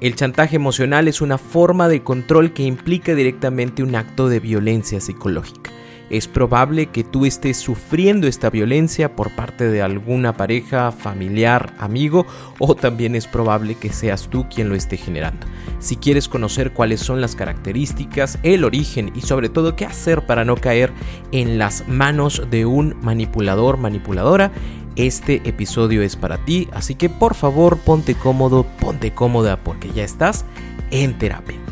El chantaje emocional es una forma de control que implica directamente un acto de violencia psicológica. Es probable que tú estés sufriendo esta violencia por parte de alguna pareja, familiar, amigo o también es probable que seas tú quien lo esté generando. Si quieres conocer cuáles son las características, el origen y sobre todo qué hacer para no caer en las manos de un manipulador, manipuladora, este episodio es para ti, así que por favor ponte cómodo, ponte cómoda porque ya estás en terapia.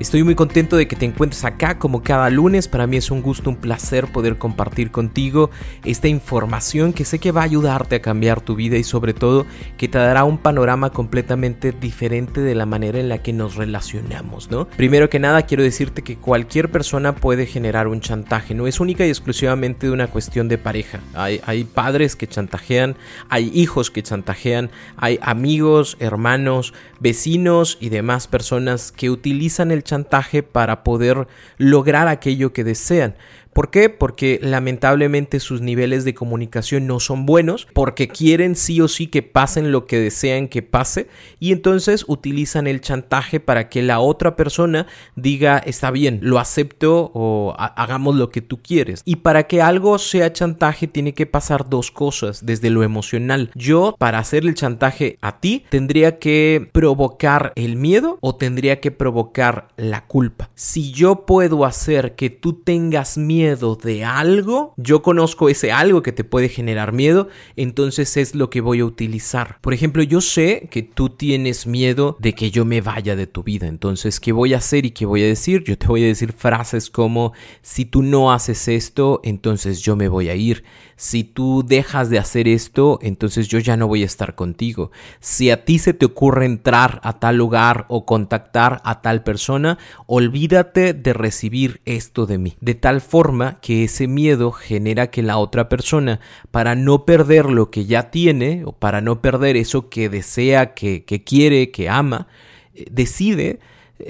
Estoy muy contento de que te encuentres acá como cada lunes. Para mí es un gusto, un placer poder compartir contigo esta información que sé que va a ayudarte a cambiar tu vida y sobre todo que te dará un panorama completamente diferente de la manera en la que nos relacionamos, ¿no? Primero que nada quiero decirte que cualquier persona puede generar un chantaje, no es única y exclusivamente de una cuestión de pareja. Hay, padres que chantajean, hay hijos que chantajean, hay amigos, hermanos, vecinos y demás personas que utilizan el chantaje para poder lograr aquello que desean. ¿Por qué? Porque lamentablemente sus niveles de comunicación no son buenos, porque quieren sí o sí que pasen lo que desean que pase y entonces utilizan el chantaje para que la otra persona diga está bien, lo acepto o hagamos lo que tú quieres. Y para que algo sea chantaje tiene que pasar dos cosas desde lo emocional. Yo para hacer el chantaje a ti tendría que provocar el miedo o tendría que provocar la culpa. Si yo puedo hacer que tú tengas miedo, de algo, yo conozco ese algo que te puede generar miedo, entonces es lo que voy a utilizar. Por ejemplo, yo sé que tú tienes miedo de que yo me vaya de tu vida, entonces, ¿qué voy a hacer y qué voy a decir? Yo te voy a decir frases como, si tú no haces esto, entonces yo me voy a ir. Si tú dejas de hacer esto, entonces yo ya no voy a estar contigo. Si a ti se te ocurre entrar a tal lugar o contactar a tal persona, olvídate de recibir esto de mí. De tal forma que ese miedo genera que la otra persona, para no perder lo que ya tiene o para no perder eso que desea, que, que quiere, que ama, eh, decide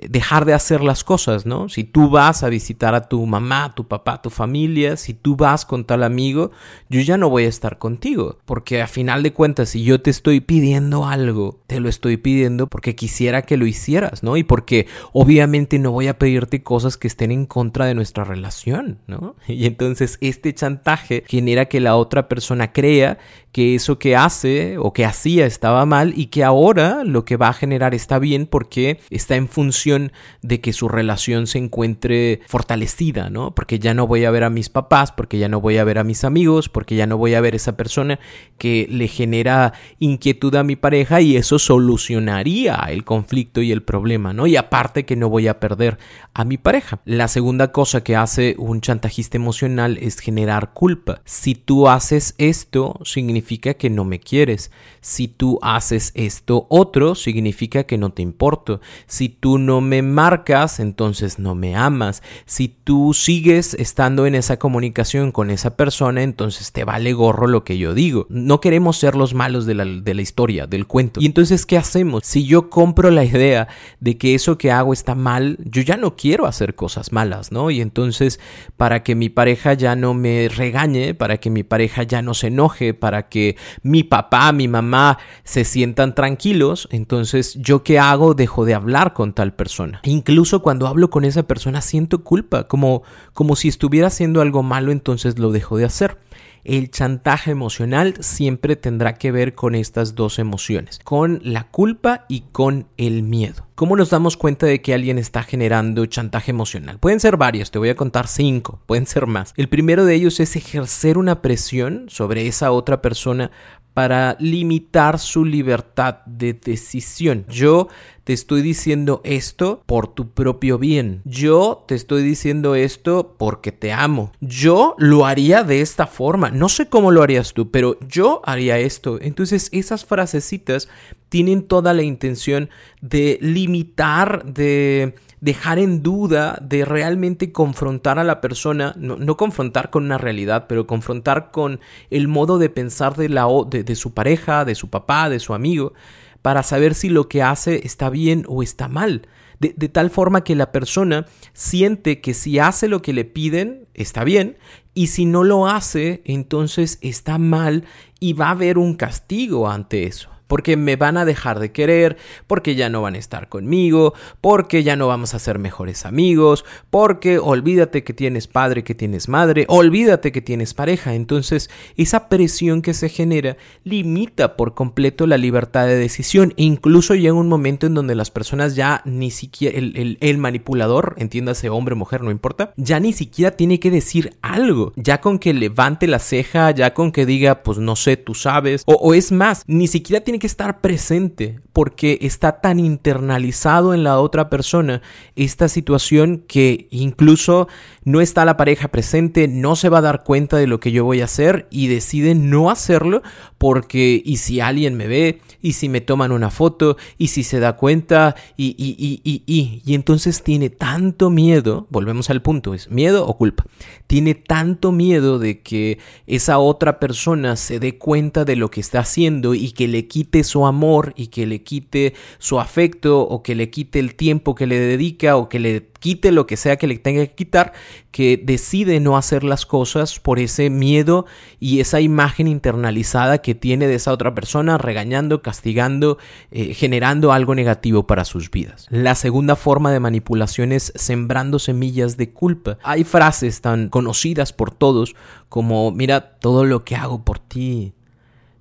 dejar de hacer las cosas, ¿no? Si tú vas a visitar a tu mamá, tu papá, tu familia, si tú vas con tal amigo, yo ya no voy a estar contigo, porque a final de cuentas, si yo te estoy pidiendo algo, te lo estoy pidiendo porque quisiera que lo hicieras, ¿no? Y porque obviamente no voy a pedirte cosas que estén en contra de nuestra relación, ¿no? Y entonces este chantaje genera que la otra persona crea que eso que hace o que hacía estaba mal y que ahora lo que va a generar está bien porque está en función de que su relación se encuentre fortalecida, ¿no? Porque ya no voy a ver a mis papás, porque ya no voy a ver a mis amigos, porque ya no voy a ver a esa persona que le genera inquietud a mi pareja y eso solucionaría el conflicto y el problema, ¿no? Y aparte que no voy a perder a mi pareja. La segunda cosa que hace un chantajista emocional es generar culpa. Si tú haces esto, significa significa que no me quieres. Si tú haces esto otro, significa que no te importo. Si tú no me marcas, entonces no me amas. Si tú sigues estando en esa comunicación con esa persona, entonces te vale gorro lo que yo digo. No queremos ser los malos de la, de la historia, del cuento. Y entonces, ¿qué hacemos? Si yo compro la idea de que eso que hago está mal, yo ya no quiero hacer cosas malas, ¿no? Y entonces, para que mi pareja ya no me regañe, para que mi pareja ya no se enoje, para que mi papá, mi mamá se sientan tranquilos, entonces yo qué hago, dejo de hablar con tal persona. E incluso cuando hablo con esa persona siento culpa, como, como si estuviera haciendo algo malo, entonces lo dejo de hacer. El chantaje emocional siempre tendrá que ver con estas dos emociones, con la culpa y con el miedo. ¿Cómo nos damos cuenta de que alguien está generando chantaje emocional? Pueden ser varios, te voy a contar cinco, pueden ser más. El primero de ellos es ejercer una presión sobre esa otra persona para limitar su libertad de decisión. Yo te estoy diciendo esto por tu propio bien. Yo te estoy diciendo esto porque te amo. Yo lo haría de esta forma. No sé cómo lo harías tú, pero yo haría esto. Entonces esas frasecitas tienen toda la intención de limitar, de dejar en duda, de realmente confrontar a la persona, no, confrontar con una realidad, pero confrontar con el modo de pensar de, la, de, de su pareja, de su papá, de su amigo, para saber si lo que hace está bien o está mal. De, de, tal forma que la persona siente que si hace lo que le piden, está bien, y si no lo hace, entonces está mal y va a haber un castigo ante eso porque me van a dejar de querer, porque ya no van a estar conmigo, porque ya no vamos a ser mejores amigos, porque olvídate que tienes padre, que tienes madre, olvídate que tienes pareja. Entonces, esa presión que se genera limita por completo la libertad de decisión. E incluso llega un momento en donde las personas ya ni siquiera, el, el, manipulador, entiéndase hombre, mujer, no importa, ya ni siquiera tiene que decir algo. Ya con que levante la ceja, ya con que diga, pues no sé, tú sabes, o, o es más, ni siquiera tiene que estar presente porque está tan internalizado en la otra persona esta situación que incluso no está la pareja presente, no se va a dar cuenta de lo que yo voy a hacer y decide no hacerlo porque y si alguien me ve y si me toman una foto y si se da cuenta y y y y y, y entonces tiene tanto miedo, volvemos al punto, es miedo o culpa, tiene tanto miedo de que esa otra persona se dé cuenta de lo que está haciendo y que le quite su amor y que le quite su afecto o que le quite el tiempo que le dedica o que le quite lo que sea que le tenga que quitar, que decide no hacer las cosas por ese miedo y esa imagen internalizada que tiene de esa otra persona, regañando, castigando, eh, generando algo negativo para sus vidas. La segunda forma de manipulación es sembrando semillas de culpa. Hay frases tan conocidas por todos como, mira todo lo que hago por ti,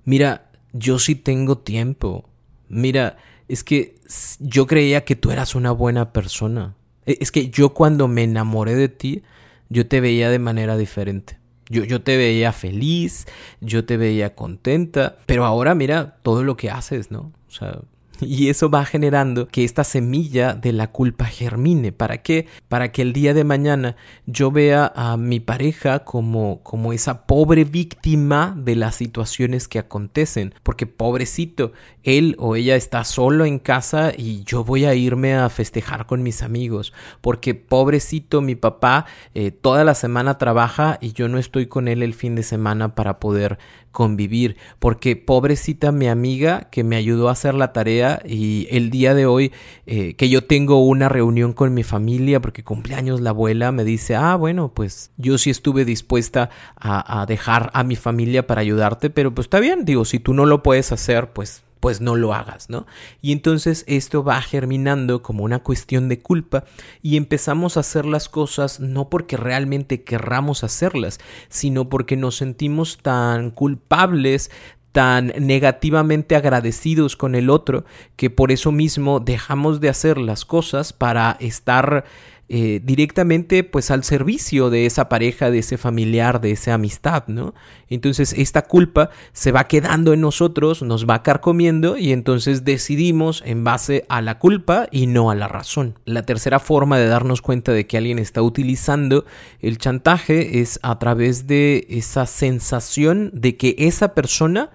mira, yo sí tengo tiempo, mira, es que yo creía que tú eras una buena persona. E, es que yo cuando me enamoré de ti, yo te veía de manera diferente. Yo, yo te veía feliz, yo te veía contenta, pero ahora mira todo lo que haces, ¿no? O sea, y eso va generando que esta semilla de la culpa germine. ¿Para qué? Para que el día de mañana yo vea a mi pareja como, como esa pobre víctima de las situaciones que acontecen. Porque pobrecito, él o ella está solo en casa y yo voy a irme a festejar con mis amigos. Porque pobrecito, mi papá eh, toda la semana trabaja y yo no estoy con él el fin de semana para poder convivir. Porque pobrecita mi amiga que me ayudó a hacer la tarea y el día de hoy eh, que yo tengo una reunión con mi familia porque cumpleaños la abuela me dice, ah, bueno, pues yo sí estuve dispuesta a, a dejar a mi familia para ayudarte, pero pues está bien, digo, si tú no lo puedes hacer, pues pues no lo hagas, ¿no? Y entonces esto va germinando como una cuestión de culpa y empezamos a hacer las cosas no porque realmente querramos hacerlas, sino porque nos sentimos tan culpables tan negativamente agradecidos con el otro que por eso mismo dejamos de hacer las cosas para estar eh, directamente pues al servicio de esa pareja, de ese familiar, de esa amistad, ¿no? Entonces esta culpa se va quedando en nosotros, nos va carcomiendo y entonces decidimos en base a la culpa y no a la razón. La tercera forma de darnos cuenta de que alguien está utilizando el chantaje es a través de esa sensación de que esa persona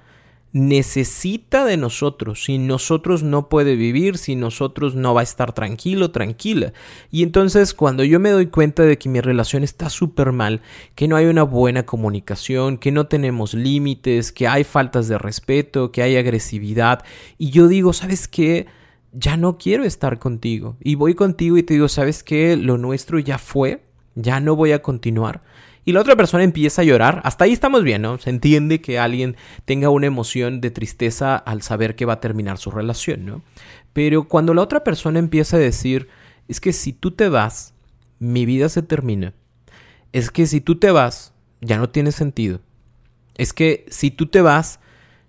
necesita de nosotros. Sin nosotros no puede vivir, sin nosotros no va a estar tranquilo, tranquila. Y entonces cuando yo me doy cuenta de que mi relación está súper mal, que no hay una buena comunicación, que no tenemos límites, que hay faltas de respeto, que hay agresividad, y yo digo, ¿sabes qué? Ya no quiero estar contigo. Y voy contigo y te digo, ¿sabes qué? Lo nuestro ya fue, ya no voy a continuar y la otra persona empieza a llorar, hasta ahí estamos bien, ¿no? Se entiende que alguien tenga una emoción de tristeza al saber que va a terminar su relación, ¿no? Pero cuando la otra persona empieza a decir, es que si tú te vas, mi vida se termina. Es que si tú te vas, ya no tiene sentido. Es que si tú te vas,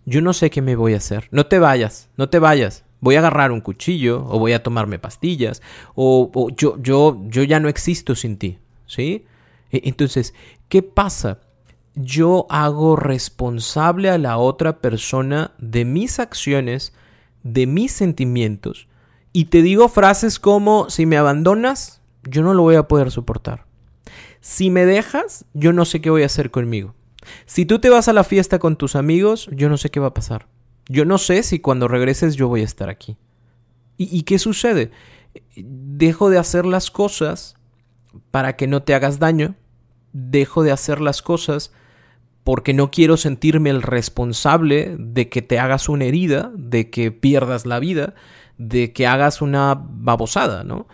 yo no sé qué me voy a hacer. No te vayas, no te vayas. Voy a agarrar un cuchillo o voy a tomarme pastillas o, o yo, yo, yo ya no existo sin ti, ¿sí? E, entonces, ¿qué pasa? yo hago responsable a la otra persona de mis acciones, de mis sentimientos, y te digo frases como, si me abandonas, yo no lo voy a poder soportar. Si me dejas, yo no sé qué voy a hacer conmigo. Si tú te vas a la fiesta con tus amigos, yo no sé qué va a pasar. Yo no sé si cuando regreses yo voy a estar aquí. ¿Y, qué sucede? Dejo de hacer las cosas para que no te hagas daño. Dejo de hacer las cosas porque no quiero sentirme el responsable de que te hagas una herida, de que pierdas la vida, de que hagas una babosada, ¿no?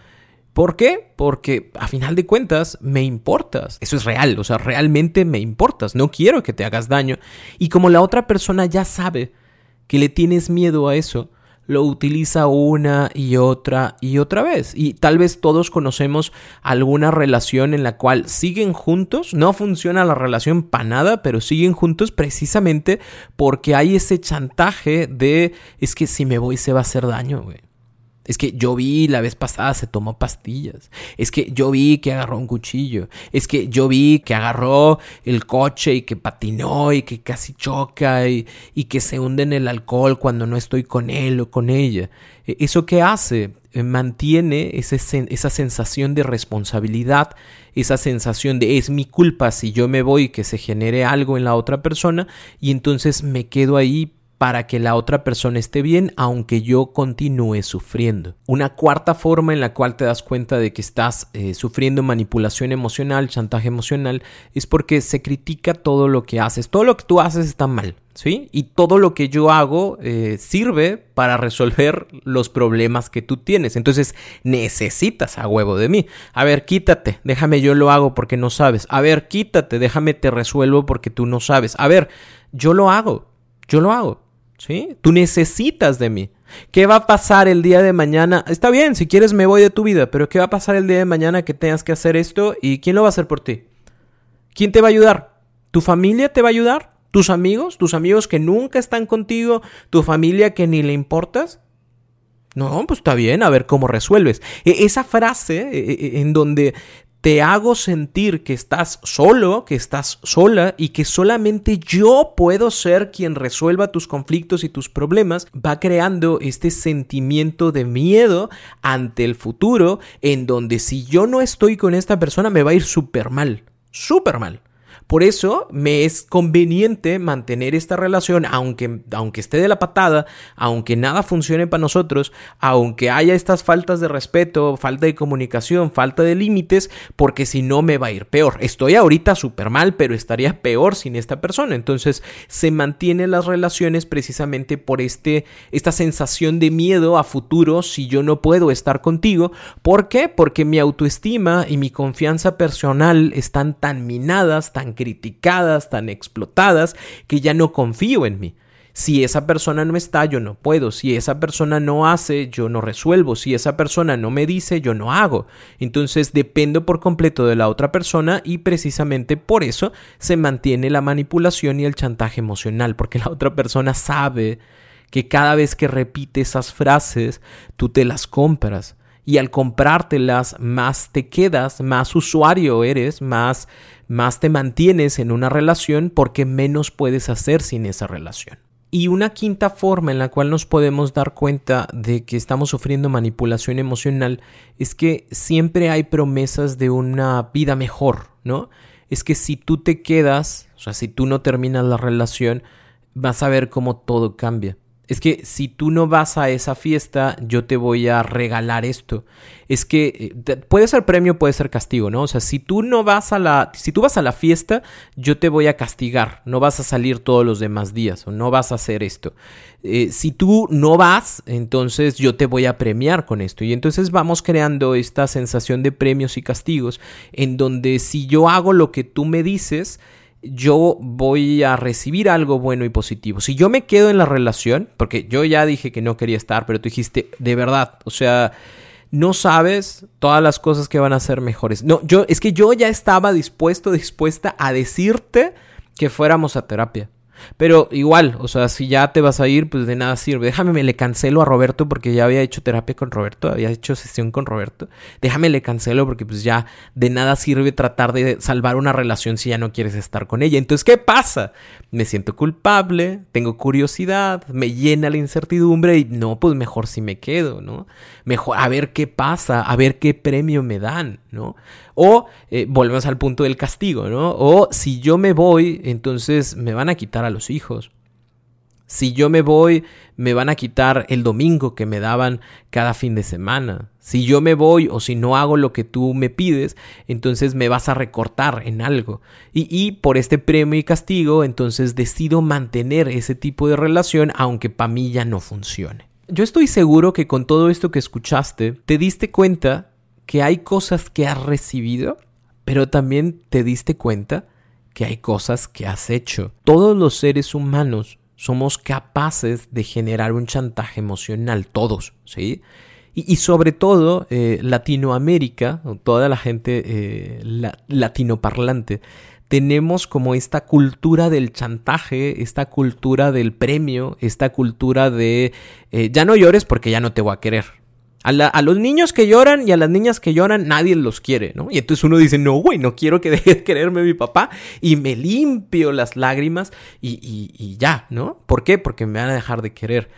¿Por qué? Porque a final de cuentas me importas. Eso es real, o sea, realmente me importas. No quiero que te hagas daño. Y como la otra persona ya sabe que le tienes miedo a eso, lo utiliza una y otra y otra vez. Y tal vez todos conocemos alguna relación en la cual siguen juntos, no funciona la relación para nada, pero siguen juntos precisamente porque hay ese chantaje de es que si me voy se va a hacer daño, güey. Es que yo vi la vez pasada se tomó pastillas. Es que yo vi que agarró un cuchillo. Es que yo vi que agarró el coche y que patinó y que casi choca y, que se hunde en el alcohol cuando no estoy con él o con ella. E, ¿Eso qué hace? Eh, mantiene esa sensación de responsabilidad, esa sensación de es mi culpa si yo me voy que se genere algo en la otra persona y entonces me quedo ahí para que la otra persona esté bien aunque yo continúe sufriendo. Una cuarta forma en la cual te das cuenta de que estás eh, sufriendo manipulación emocional, chantaje emocional, es porque se critica todo lo que haces. Todo lo que tú haces está mal, ¿sí? Y todo lo que yo hago eh, sirve para resolver los problemas que tú tienes. Entonces necesitas a huevo de mí. A ver, quítate, déjame yo lo hago porque no sabes. A ver, quítate, déjame te resuelvo porque tú no sabes. A ver, yo lo hago, yo lo hago. ¿Sí? Tú necesitas de mí. ¿Qué va a pasar el día de mañana? Está bien, si quieres me voy de tu vida, pero ¿qué va a pasar el día de mañana que tengas que hacer esto y quién lo va a hacer por ti? ¿Quién te va a ayudar? ¿Tu familia te va a ayudar? ¿Tus amigos? ¿Tus amigos que nunca están contigo? ¿Tu familia que ni le importas? No, pues está bien, a ver cómo resuelves. E, esa frase e, e, en donde te hago sentir que estás solo, que estás sola y que solamente yo puedo ser quien resuelva tus conflictos y tus problemas, va creando este sentimiento de miedo ante el futuro en donde si yo no estoy con esta persona me va a ir súper mal, súper mal. Por eso me es conveniente mantener esta relación, aunque, aunque esté de la patada, aunque nada funcione para nosotros, aunque haya estas faltas de respeto, falta de comunicación, falta de límites, porque si no me va a ir peor. Estoy ahorita súper mal, pero estaría peor sin esta persona. Entonces se mantienen las relaciones precisamente por este, esta sensación de miedo a futuro si yo no puedo estar contigo. ¿Por qué? Porque mi autoestima y mi confianza personal están tan minadas, tan criticadas, tan explotadas, que ya no confío en mí. Si esa persona no está, yo no puedo. Si esa persona no hace, yo no resuelvo. Si esa persona no me dice, yo no hago. Entonces dependo por completo de la otra persona y precisamente por eso se mantiene la manipulación y el chantaje emocional, porque la otra persona sabe que cada vez que repite esas frases, tú te las compras y al comprártelas más te quedas, más usuario eres, más, más te mantienes en una relación porque menos puedes hacer sin esa relación. Y una quinta forma en la cual nos podemos dar cuenta de que estamos sufriendo manipulación emocional es que siempre hay promesas de una vida mejor, ¿no? Es que si tú te quedas, o sea, si tú no terminas la relación, vas a ver cómo todo cambia es que si tú no vas a esa fiesta, yo te voy a regalar esto. Es que eh, puede ser premio, puede ser castigo, ¿no? O sea, si tú no vas a la, si tú vas a la fiesta, yo te voy a castigar. No vas a salir todos los demás días o no vas a hacer esto. Eh, si tú no vas, entonces yo te voy a premiar con esto. Y entonces vamos creando esta sensación de premios y castigos en donde si yo hago lo que tú me dices, yo voy a recibir algo bueno y positivo. Si yo me quedo en la relación, porque yo ya dije que no quería estar, pero tú dijiste, de verdad, o sea, no sabes todas las cosas que van a ser mejores. No, yo, es que yo ya estaba dispuesto, dispuesta a decirte que fuéramos a terapia. Pero igual, o sea, si ya te vas a ir, pues de nada sirve. Déjame, me le cancelo a Roberto porque ya había hecho terapia con Roberto, había hecho sesión con Roberto. Déjame le cancelo porque pues ya de nada sirve tratar de salvar una relación si ya no quieres estar con ella. Entonces, ¿qué pasa? Me siento culpable, tengo curiosidad, me llena la incertidumbre y no, pues mejor si me quedo, ¿no? Mejor a ver qué pasa, a ver qué premio me dan, ¿no? O eh, volvemos al punto del castigo, ¿no? O si yo me voy, entonces me van a quitar a los hijos. Si yo me voy, me van a quitar el domingo que me daban cada fin de semana. Si yo me voy o si no hago lo que tú me pides, entonces me vas a recortar en algo. Y, y por este premio y castigo, entonces decido mantener ese tipo de relación aunque para mí ya no funcione. Yo estoy seguro que con todo esto que escuchaste, te diste cuenta que hay cosas que has recibido, pero también te diste cuenta que hay cosas que has hecho. Todos los seres humanos somos capaces de generar un chantaje emocional, todos, ¿sí? Y, sobre todo eh, Latinoamérica, toda la gente eh, latinoparlante, tenemos como esta cultura del chantaje, esta cultura del premio, esta cultura de eh, ya no llores porque ya no te voy a querer, a, los niños que lloran y a las niñas que lloran nadie los quiere, ¿no? Y entonces uno dice, no, güey, no quiero que deje de quererme mi papá y me limpio las lágrimas y, y ya, ¿no? ¿Por qué? Porque me van a dejar de querer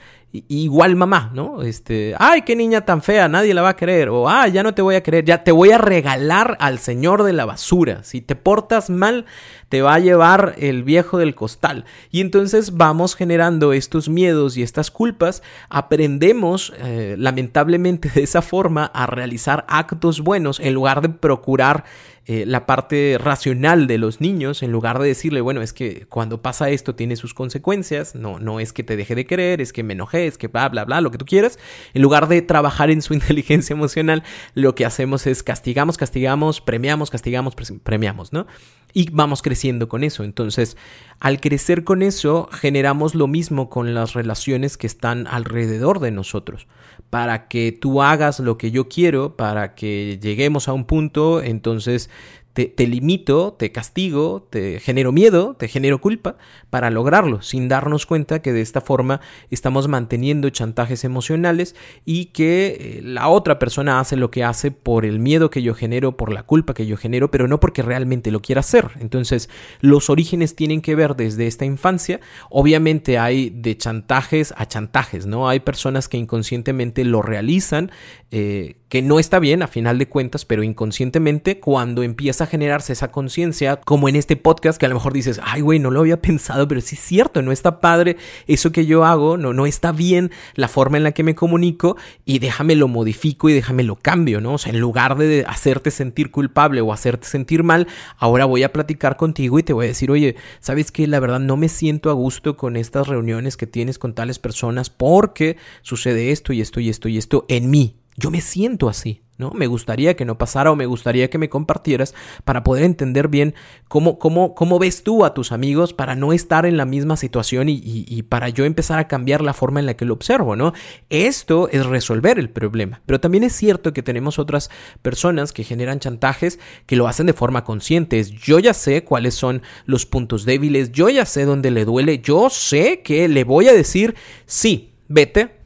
igual mamá, ¿no? Este, ay, qué niña tan fea, nadie la va a querer. O, ay, ya no te voy a querer, ya te voy a regalar al señor de la basura. Si te portas mal, te va a llevar el viejo del costal. Y entonces vamos generando estos miedos y estas culpas. Aprendemos, eh, lamentablemente, de esa forma a realizar actos buenos en lugar de procurar eh, la parte racional de los niños, en lugar de decirle, bueno, es que cuando pasa esto tiene sus consecuencias, no, no es que te deje de querer, es que me enojé, es que bla, bla, bla, lo que tú quieras, en lugar de trabajar en su inteligencia emocional, lo que hacemos es castigamos, castigamos, premiamos, castigamos, premiamos, ¿no? Y vamos creciendo con eso. Entonces, al crecer con eso, generamos lo mismo con las relaciones que están alrededor de nosotros. Para que tú hagas lo que yo quiero, para que lleguemos a un punto, entonces te, limito, te castigo, te genero miedo, te genero culpa para lograrlo, sin darnos cuenta que de esta forma estamos manteniendo chantajes emocionales y que eh, la otra persona hace lo que hace por el miedo que yo genero, por la culpa que yo genero, pero no porque realmente lo quiera hacer. Entonces, los orígenes tienen que ver desde esta infancia. Obviamente hay de chantajes a chantajes, ¿no? Hay personas que inconscientemente lo realizan, eh, que no está bien a final de cuentas, pero inconscientemente cuando empieza a generarse esa conciencia, como en este podcast que a lo mejor dices, ay güey, no lo había pensado, pero sí es cierto, no está padre eso que yo hago, no, no está bien la forma en la que me comunico y déjame lo modifico y déjame lo cambio, ¿no? O sea, en lugar de hacerte sentir culpable o hacerte sentir mal, ahora voy a platicar contigo y te voy a decir, oye, ¿sabes qué? La verdad no me siento a gusto con estas reuniones que tienes con tales personas porque sucede esto y esto y esto y esto en mí yo me siento así, ¿no? Me gustaría que no pasara o me gustaría que me compartieras para poder entender bien cómo, cómo, cómo ves tú a tus amigos para no estar en la misma situación y, y, para yo empezar a cambiar la forma en la que lo observo, ¿no? Esto es resolver el problema. Pero también es cierto que tenemos otras personas que generan chantajes que lo hacen de forma consciente. Yo ya sé cuáles son los puntos débiles, yo ya sé dónde le duele, yo sé que le voy a decir, sí, vete,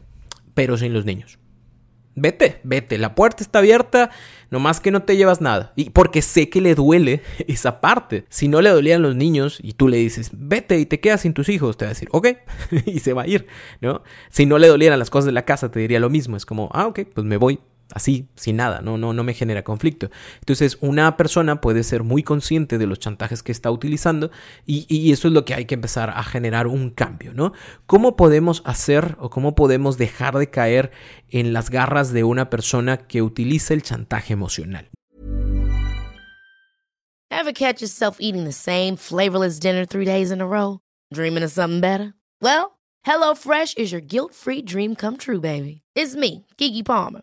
pero sin los niños vete, vete, la puerta está abierta, nomás que no te llevas nada. Y porque sé que le duele esa parte. Si no le dolían los niños y tú le dices, vete y te quedas sin tus hijos, te va a decir, ok, y se va a ir, ¿no? Si no le dolieran las cosas de la casa, te diría lo mismo, es como, ah, ok, pues me voy, así, sin nada, no, no, no me genera conflicto. Entonces, una persona puede ser muy consciente de los chantajes que está utilizando y, y, eso es lo que hay que empezar a generar un cambio, ¿no? ¿Cómo podemos hacer o cómo podemos dejar de caer en las garras de una persona que utiliza el chantaje emocional? Ever catch yourself eating the same flavorless dinner three days in a row? Dreaming of something better? Well, HelloFresh is your guilt-free dream come true, baby. It's me, Kiki Palmer.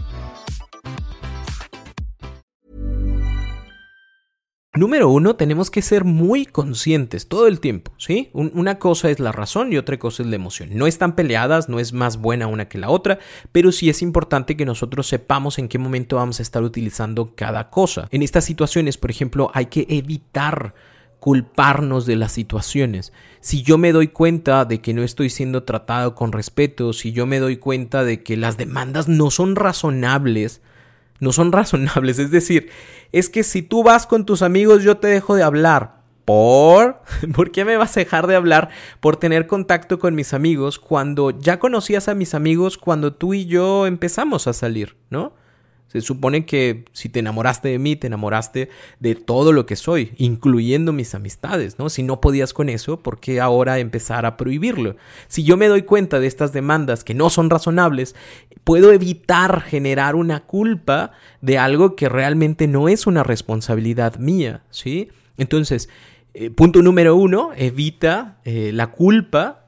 Número uno, tenemos que ser muy conscientes todo el tiempo, ¿sí? una cosa es la razón y otra cosa es la emoción. No están peleadas, no es más buena una que la otra, pero sí es importante que nosotros sepamos en qué momento vamos a estar utilizando cada cosa. En estas situaciones, por ejemplo, hay que evitar culparnos de las situaciones. Si yo me doy cuenta de que no estoy siendo tratado con respeto, si yo me doy cuenta de que las demandas no son razonables, no son razonables. Es decir, es que si tú vas con tus amigos yo te dejo de hablar. ¿Por? ¿Por qué me vas a dejar de hablar por tener contacto con mis amigos cuando ya conocías a mis amigos cuando tú y yo empezamos a salir, ¿no? Se supone que si te enamoraste de mí, te enamoraste de todo lo que soy, incluyendo mis amistades, ¿no? Si no podías con eso, ¿por qué ahora empezar a prohibirlo? Si yo me doy cuenta de estas demandas que no son razonables, puedo evitar generar una culpa de algo que realmente no es una responsabilidad mía, ¿sí? Entonces, eh, punto número uno, evita eh, la culpa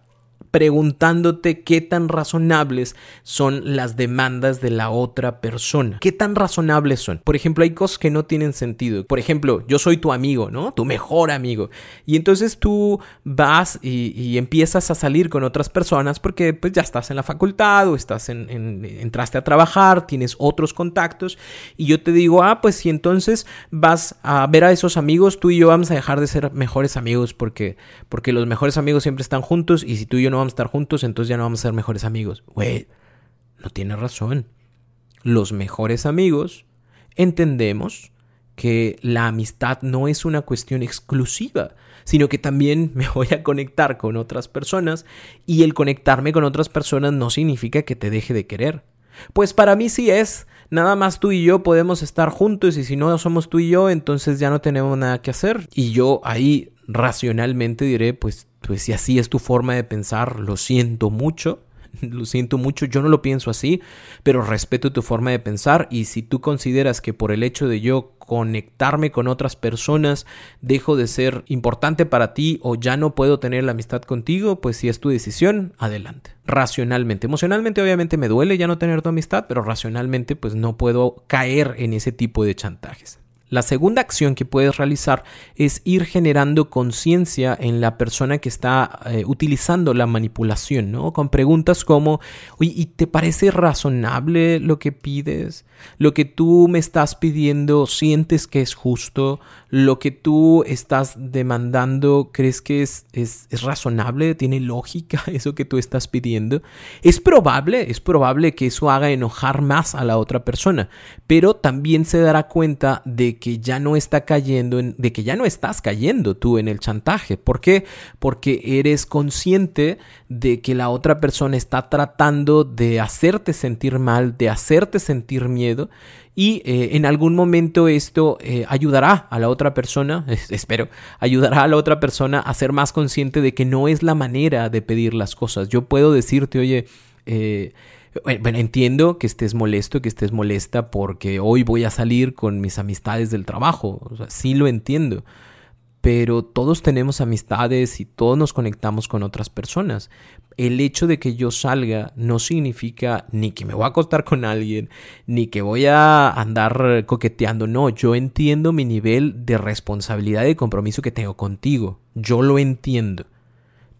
preguntándote qué tan razonables son las demandas de la otra persona. ¿Qué tan razonables son? Por ejemplo, hay cosas que no tienen sentido. Por ejemplo, yo soy tu amigo, ¿no? Tu mejor amigo. Y entonces tú vas y, empiezas a salir con otras personas porque pues ya estás en la facultad o estás en, entraste a trabajar, tienes otros contactos y yo te digo, ah, pues si entonces vas a ver a esos amigos, tú y yo vamos a dejar de ser mejores amigos porque, porque los mejores amigos siempre están juntos y si tú y yo no vamos a estar juntos, entonces ya no vamos a ser mejores amigos. Güey, no tiene razón. Los mejores amigos entendemos que la amistad no es una cuestión exclusiva, sino que también me voy a conectar con otras personas y el conectarme con otras personas no significa que te deje de querer. Pues para mí sí es, nada más tú y yo podemos estar juntos y si no somos tú y yo, entonces ya no tenemos nada que hacer. Y yo ahí racionalmente diré, pues pues si así es tu forma de pensar, lo siento mucho, lo siento mucho, yo no lo pienso así, pero respeto tu forma de pensar y si tú consideras que por el hecho de yo conectarme con otras personas dejo de ser importante para ti o ya no puedo tener la amistad contigo, pues si es tu decisión, adelante. Racionalmente, emocionalmente obviamente me duele ya no tener tu amistad, pero racionalmente pues no puedo caer en ese tipo de chantajes. La segunda acción que puedes realizar es ir generando conciencia en la persona que está eh, utilizando la manipulación, ¿no? Con preguntas como, oye, ¿y te parece razonable lo que pides? ¿Lo que tú me estás pidiendo sientes que es justo? ¿Lo que tú estás demandando crees que es, es, es razonable? ¿Tiene lógica eso que tú estás pidiendo? Es probable, es probable que eso haga enojar más a la otra persona, pero también se dará cuenta de que ya no está cayendo en, de que ya no estás cayendo tú en el chantaje. ¿Por qué? Porque eres consciente de que la otra persona está tratando de hacerte sentir mal, de hacerte sentir miedo y eh, en algún momento esto eh, ayudará a la otra persona, espero, ayudará a la otra persona a ser más consciente de que no es la manera de pedir las cosas. Yo puedo decirte, oye, eh, bueno, entiendo que estés molesto, que estés molesta porque hoy voy a salir con mis amistades del trabajo. O sí lo entiendo. Pero todos tenemos amistades y todos nos conectamos con otras personas. El hecho de que yo salga no significa ni que me voy a acostar con alguien, ni que voy a andar coqueteando. No, yo entiendo mi nivel de responsabilidad y compromiso que tengo contigo. Yo lo entiendo.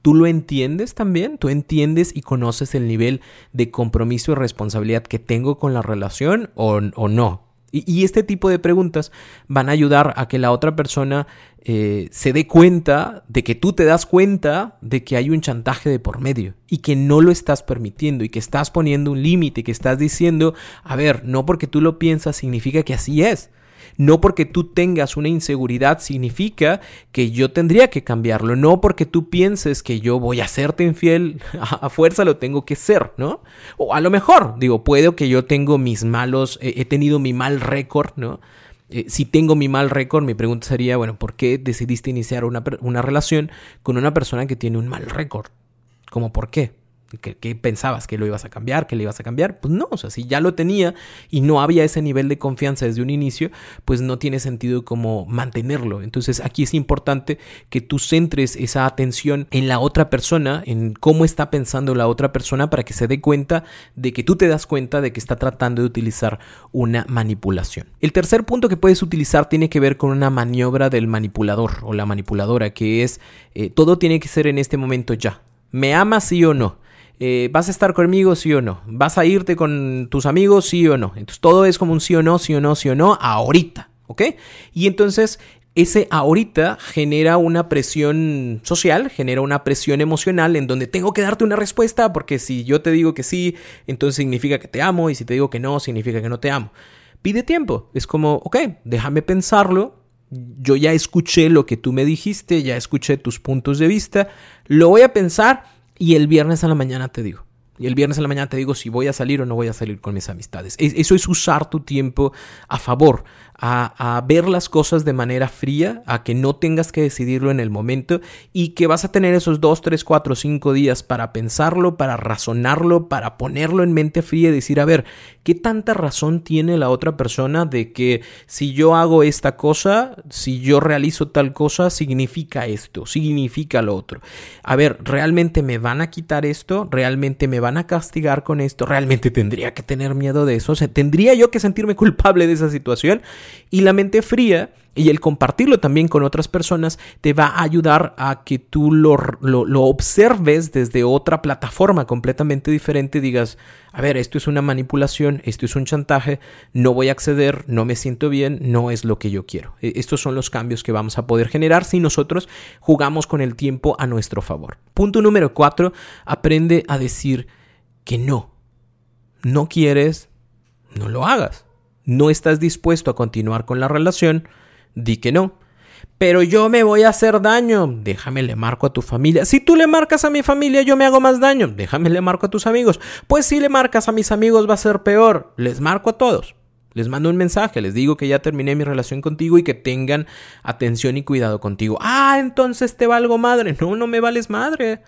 ¿Tú lo entiendes también? ¿Tú entiendes y conoces el nivel de compromiso y responsabilidad que tengo con la relación o, no? Y, este tipo de preguntas van a ayudar a que la otra persona eh, se dé cuenta de que tú te das cuenta de que hay un chantaje de por medio y que no lo estás permitiendo y que estás poniendo un límite, que estás diciendo, a ver, no porque tú lo piensas significa que así es. No porque tú tengas una inseguridad significa que yo tendría que cambiarlo. No porque tú pienses que yo voy a serte infiel, a, fuerza lo tengo que ser, ¿no? O a lo mejor, digo, puedo que yo tengo mis malos, he tenido mi mal récord, ¿no? Eh, si tengo mi mal récord, mi pregunta sería, bueno, ¿por qué decidiste iniciar una, una relación con una persona que tiene un mal récord? ¿Cómo por qué? ¿Qué, pensabas? ¿Que lo ibas a cambiar? ¿Que le ibas a cambiar? Pues no, o sea, si ya lo tenía y no había ese nivel de confianza desde un inicio, pues no tiene sentido como mantenerlo. Entonces aquí es importante que tú centres esa atención en la otra persona, en cómo está pensando la otra persona para que se dé cuenta de que tú te das cuenta de que está tratando de utilizar una manipulación. El tercer punto que puedes utilizar tiene que ver con una maniobra del manipulador o la manipuladora, que es eh, todo tiene que ser en este momento ya. ¿Me amas sí o no? Eh, ¿Vas a estar conmigo, sí o no? ¿Vas a irte con tus amigos, sí o no? Entonces todo es como un sí o no, sí o no, sí o no, ahorita, ¿ok? Y entonces ese ahorita genera una presión social, genera una presión emocional en donde tengo que darte una respuesta porque si yo te digo que sí, entonces significa que te amo y si te digo que no, significa que no te amo. Pide tiempo, es como, ok, déjame pensarlo, yo ya escuché lo que tú me dijiste, ya escuché tus puntos de vista, lo voy a pensar y el viernes a la mañana te digo. Y el viernes a la mañana te digo si voy a salir o no voy a salir con mis amistades. Eso es usar tu tiempo a favor a, ver las cosas de manera fría, a que no tengas que decidirlo en el momento y que vas a tener esos dos, tres, cuatro, cinco días para pensarlo, para razonarlo, para ponerlo en mente fría y decir, a ver, ¿qué tanta razón tiene la otra persona de que si yo hago esta cosa, si yo realizo tal cosa, significa esto, significa lo otro? A ver, ¿realmente me van a quitar esto? ¿Realmente me van a castigar con esto? ¿Realmente tendría que tener miedo de eso? ¿Tendría yo que sentirme culpable de esa situación? Y la mente fría y el compartirlo también con otras personas te va a ayudar a que tú lo, lo, observes desde otra plataforma completamente diferente. Digas, a ver, esto es una manipulación, esto es un chantaje, no voy a acceder, no me siento bien, no es lo que yo quiero. E, estos son los cambios que vamos a poder generar si nosotros jugamos con el tiempo a nuestro favor. Punto número cuatro, aprende a decir que no. No quieres, no lo hagas no estás dispuesto a continuar con la relación, di que no. Pero yo me voy a hacer daño. Déjame le marco a tu familia. Si tú le marcas a mi familia, yo me hago más daño. Déjame le marco a tus amigos. Pues si le marcas a mis amigos va a ser peor. Les marco a todos. Les mando un mensaje, les digo que ya terminé mi relación contigo y que tengan atención y cuidado contigo. Ah, entonces te valgo madre. No, no me vales madre.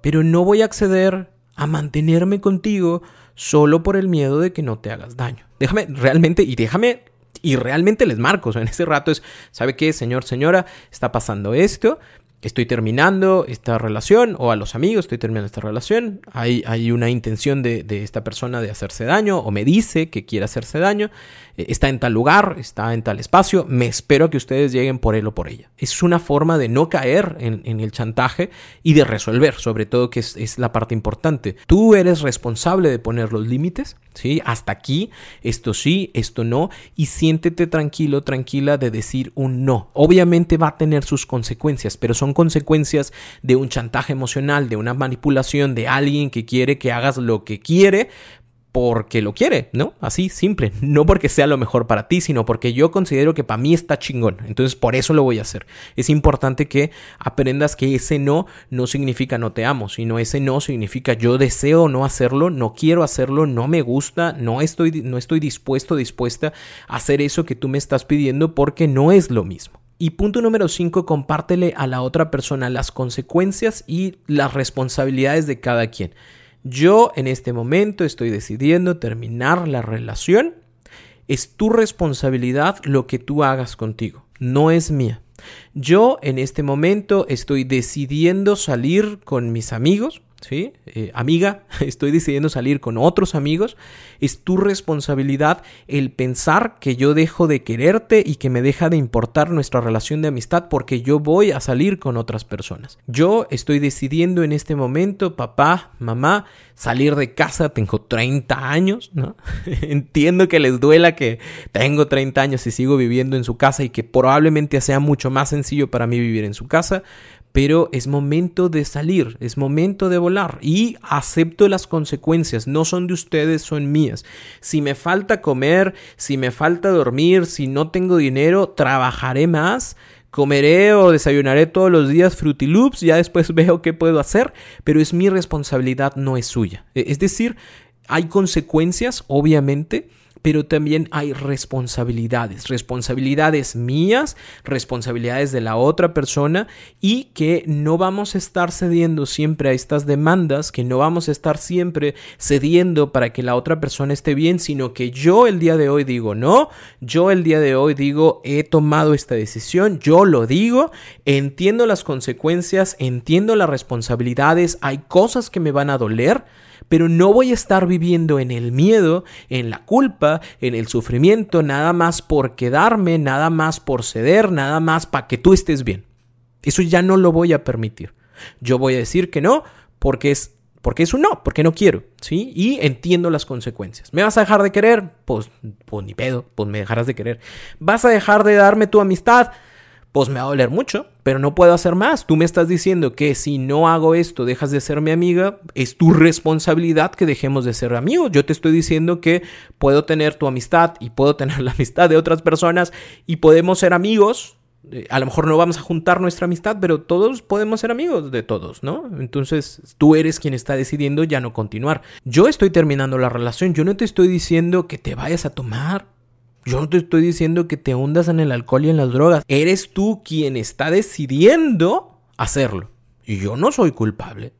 Pero no voy a acceder a mantenerme contigo solo por el miedo de que no te hagas daño. Déjame realmente y déjame y realmente les marco. En ese rato es, ¿sabe qué, señor, señora? Está pasando esto estoy terminando esta relación o a los amigos estoy terminando esta relación, hay, hay una intención de, esta persona de hacerse daño o me dice que quiere hacerse daño, eh, está en tal lugar, está en tal espacio, me espero que ustedes lleguen por él o por ella. Es una forma de no caer en, el chantaje y de resolver, sobre todo que es, es, la parte importante. Tú eres responsable de poner los límites, ¿sí? Hasta aquí, esto sí, esto no, y siéntete tranquilo, tranquila de decir un no. Obviamente va a tener sus consecuencias, pero son consecuencias de un chantaje emocional, de una manipulación de alguien que quiere que hagas lo que quiere porque lo quiere, ¿no? Así, simple. No porque sea lo mejor para ti, sino porque yo considero que para mí está chingón. Entonces, por eso lo voy a hacer. Es importante que aprendas que ese no no significa no te amo, sino ese no significa yo deseo no hacerlo, no quiero hacerlo, no me gusta, no estoy, no estoy dispuesto, dispuesta a hacer eso que tú me estás pidiendo porque no es lo mismo. Y punto número 5, compártele a la otra persona las consecuencias y las responsabilidades de cada quien. Yo en este momento estoy decidiendo terminar la relación. Es tu responsabilidad lo que tú hagas contigo, no es mía. Yo en este momento estoy decidiendo salir con mis amigos ¿sí? Eh, amiga, estoy decidiendo salir con otros amigos, es tu responsabilidad el pensar que yo dejo de quererte y que me deja de importar nuestra relación de amistad porque yo voy a salir con otras personas. Yo estoy decidiendo en este momento, papá, mamá, salir de casa, tengo 30 años, ¿no? Entiendo que les duela que tengo 30 años y sigo viviendo en su casa y que probablemente sea mucho más sencillo para mí vivir en su casa, pero es momento de salir, es momento de volar y acepto las consecuencias, no son de ustedes, son mías. Si me falta comer, si me falta dormir, si no tengo dinero, trabajaré más, comeré o desayunaré todos los días Fruity ya después veo qué puedo hacer, pero es mi responsabilidad, no es suya. E, es decir, hay consecuencias, obviamente, pero también hay responsabilidades, responsabilidades mías, responsabilidades de la otra persona y que no vamos a estar cediendo siempre a estas demandas, que no vamos a estar siempre cediendo para que la otra persona esté bien, sino que yo el día de hoy digo no, yo el día de hoy digo he tomado esta decisión, yo lo digo, entiendo las consecuencias, entiendo las responsabilidades, hay cosas que me van a doler, pero no voy a estar viviendo en el miedo, en la culpa, en el sufrimiento, nada más por quedarme, nada más por ceder, nada más para que tú estés bien. Eso ya no lo voy a permitir. Yo voy a decir que no porque es porque es un no, porque no quiero, ¿sí? Y entiendo las consecuencias. ¿Me vas a dejar de querer? Pues, pues ni pedo, pues me dejarás de querer. ¿Vas a dejar de darme tu amistad? Pues me va a doler mucho, pero no puedo hacer más. Tú me estás diciendo que si no hago esto, dejas de ser mi amiga, es tu responsabilidad que dejemos de ser amigos. Yo te estoy diciendo que puedo tener tu amistad y puedo tener la amistad de otras personas y podemos ser amigos. Eh, a lo mejor no vamos a juntar nuestra amistad, pero todos podemos ser amigos de todos, ¿no? Entonces tú eres quien está decidiendo ya no continuar. Yo estoy terminando la relación, yo no te estoy diciendo que te vayas a tomar yo no te estoy diciendo que te hundas en el alcohol y en las drogas. Eres tú quien está decidiendo hacerlo. Y yo no soy culpable.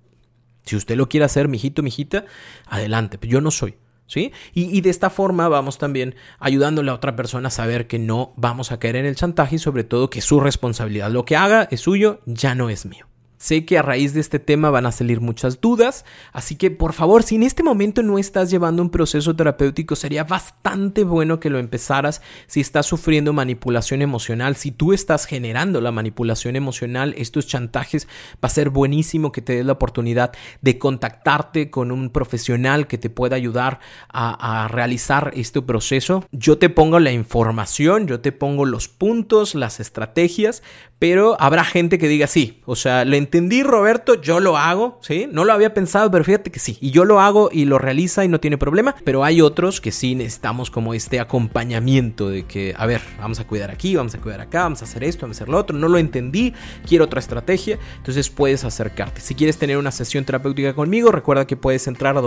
Si usted lo quiere hacer, mijito, mijita, adelante. Pero yo no soy. ¿Sí? Y, y, de esta forma vamos también ayudándole a otra persona a saber que no vamos a caer en el chantaje y sobre todo que su responsabilidad, lo que haga es suyo, ya no es mío. Sé que a raíz de este tema van a salir muchas dudas, así que por favor, si en este momento no estás llevando un proceso terapéutico, sería bastante bueno que lo empezaras si estás sufriendo manipulación emocional, si tú estás generando la manipulación emocional, estos chantajes, va a ser buenísimo que te des la oportunidad de contactarte con un profesional que te pueda ayudar a, realizar este proceso. Yo te pongo la información, yo te pongo los puntos, las estrategias, pero habrá gente que diga sí, o sea, le entendí Roberto, yo lo hago, ¿sí? No lo había pensado, pero fíjate que sí, y yo lo hago y lo realiza y no tiene problema, pero hay otros que sí necesitamos como este acompañamiento de que, a ver, vamos a cuidar aquí, vamos a cuidar acá, vamos a hacer esto, vamos a hacer lo otro, no lo entendí, quiero otra estrategia, entonces puedes acercarte. Si quieres tener una sesión terapéutica conmigo, recuerda que puedes entrar a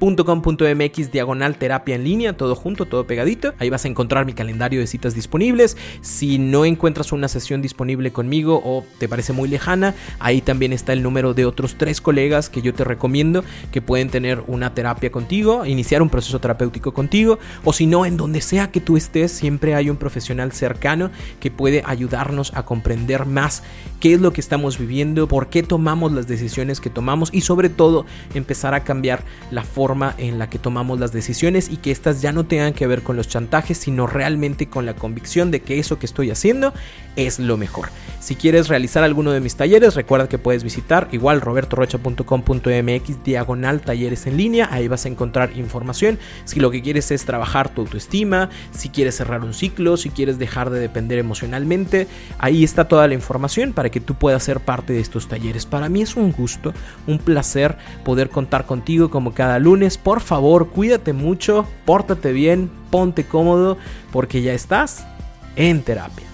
www.robertorocha.com.mx diagonal terapia en línea, todo junto, todo pegadito. Ahí vas a encontrar mi calendario de citas disponibles. Si no encuentras una sesión disponible conmigo o te parece muy lejana, ahí también está el número de otros tres colegas que yo te recomiendo que pueden tener una terapia contigo, iniciar un proceso terapéutico contigo, o si no, en donde sea que tú estés, siempre hay un profesional cercano que puede ayudarnos a comprender más qué es lo que estamos viviendo, por qué tomamos las decisiones que tomamos y sobre todo empezar a cambiar la forma en la que tomamos las decisiones y que éstas ya no tengan que ver con los chantajes, sino realmente con la convicción de que eso que estoy haciendo es lo mejor. Si quieres realizar alguno de mis talleres, recuerda que puedes visitar igual robertorocha.com.mx diagonal talleres en línea, ahí vas a encontrar información. Si lo que quieres es trabajar tu autoestima, si quieres cerrar un ciclo, si quieres dejar de depender emocionalmente, ahí está toda la información para que tú puedas ser parte de estos talleres. Para mí es un gusto, un placer poder contar contigo como cada lunes. Por favor, cuídate mucho, pórtate bien, ponte cómodo, porque ya estás en terapia.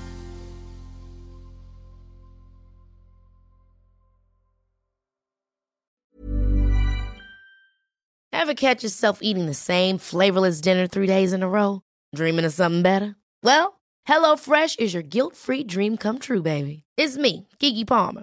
Ever catch yourself eating the same flavorless dinner three days in a row? Dreaming of something better? Well, HelloFresh is your guilt-free dream come true, baby. It's me, Kiki Palmer.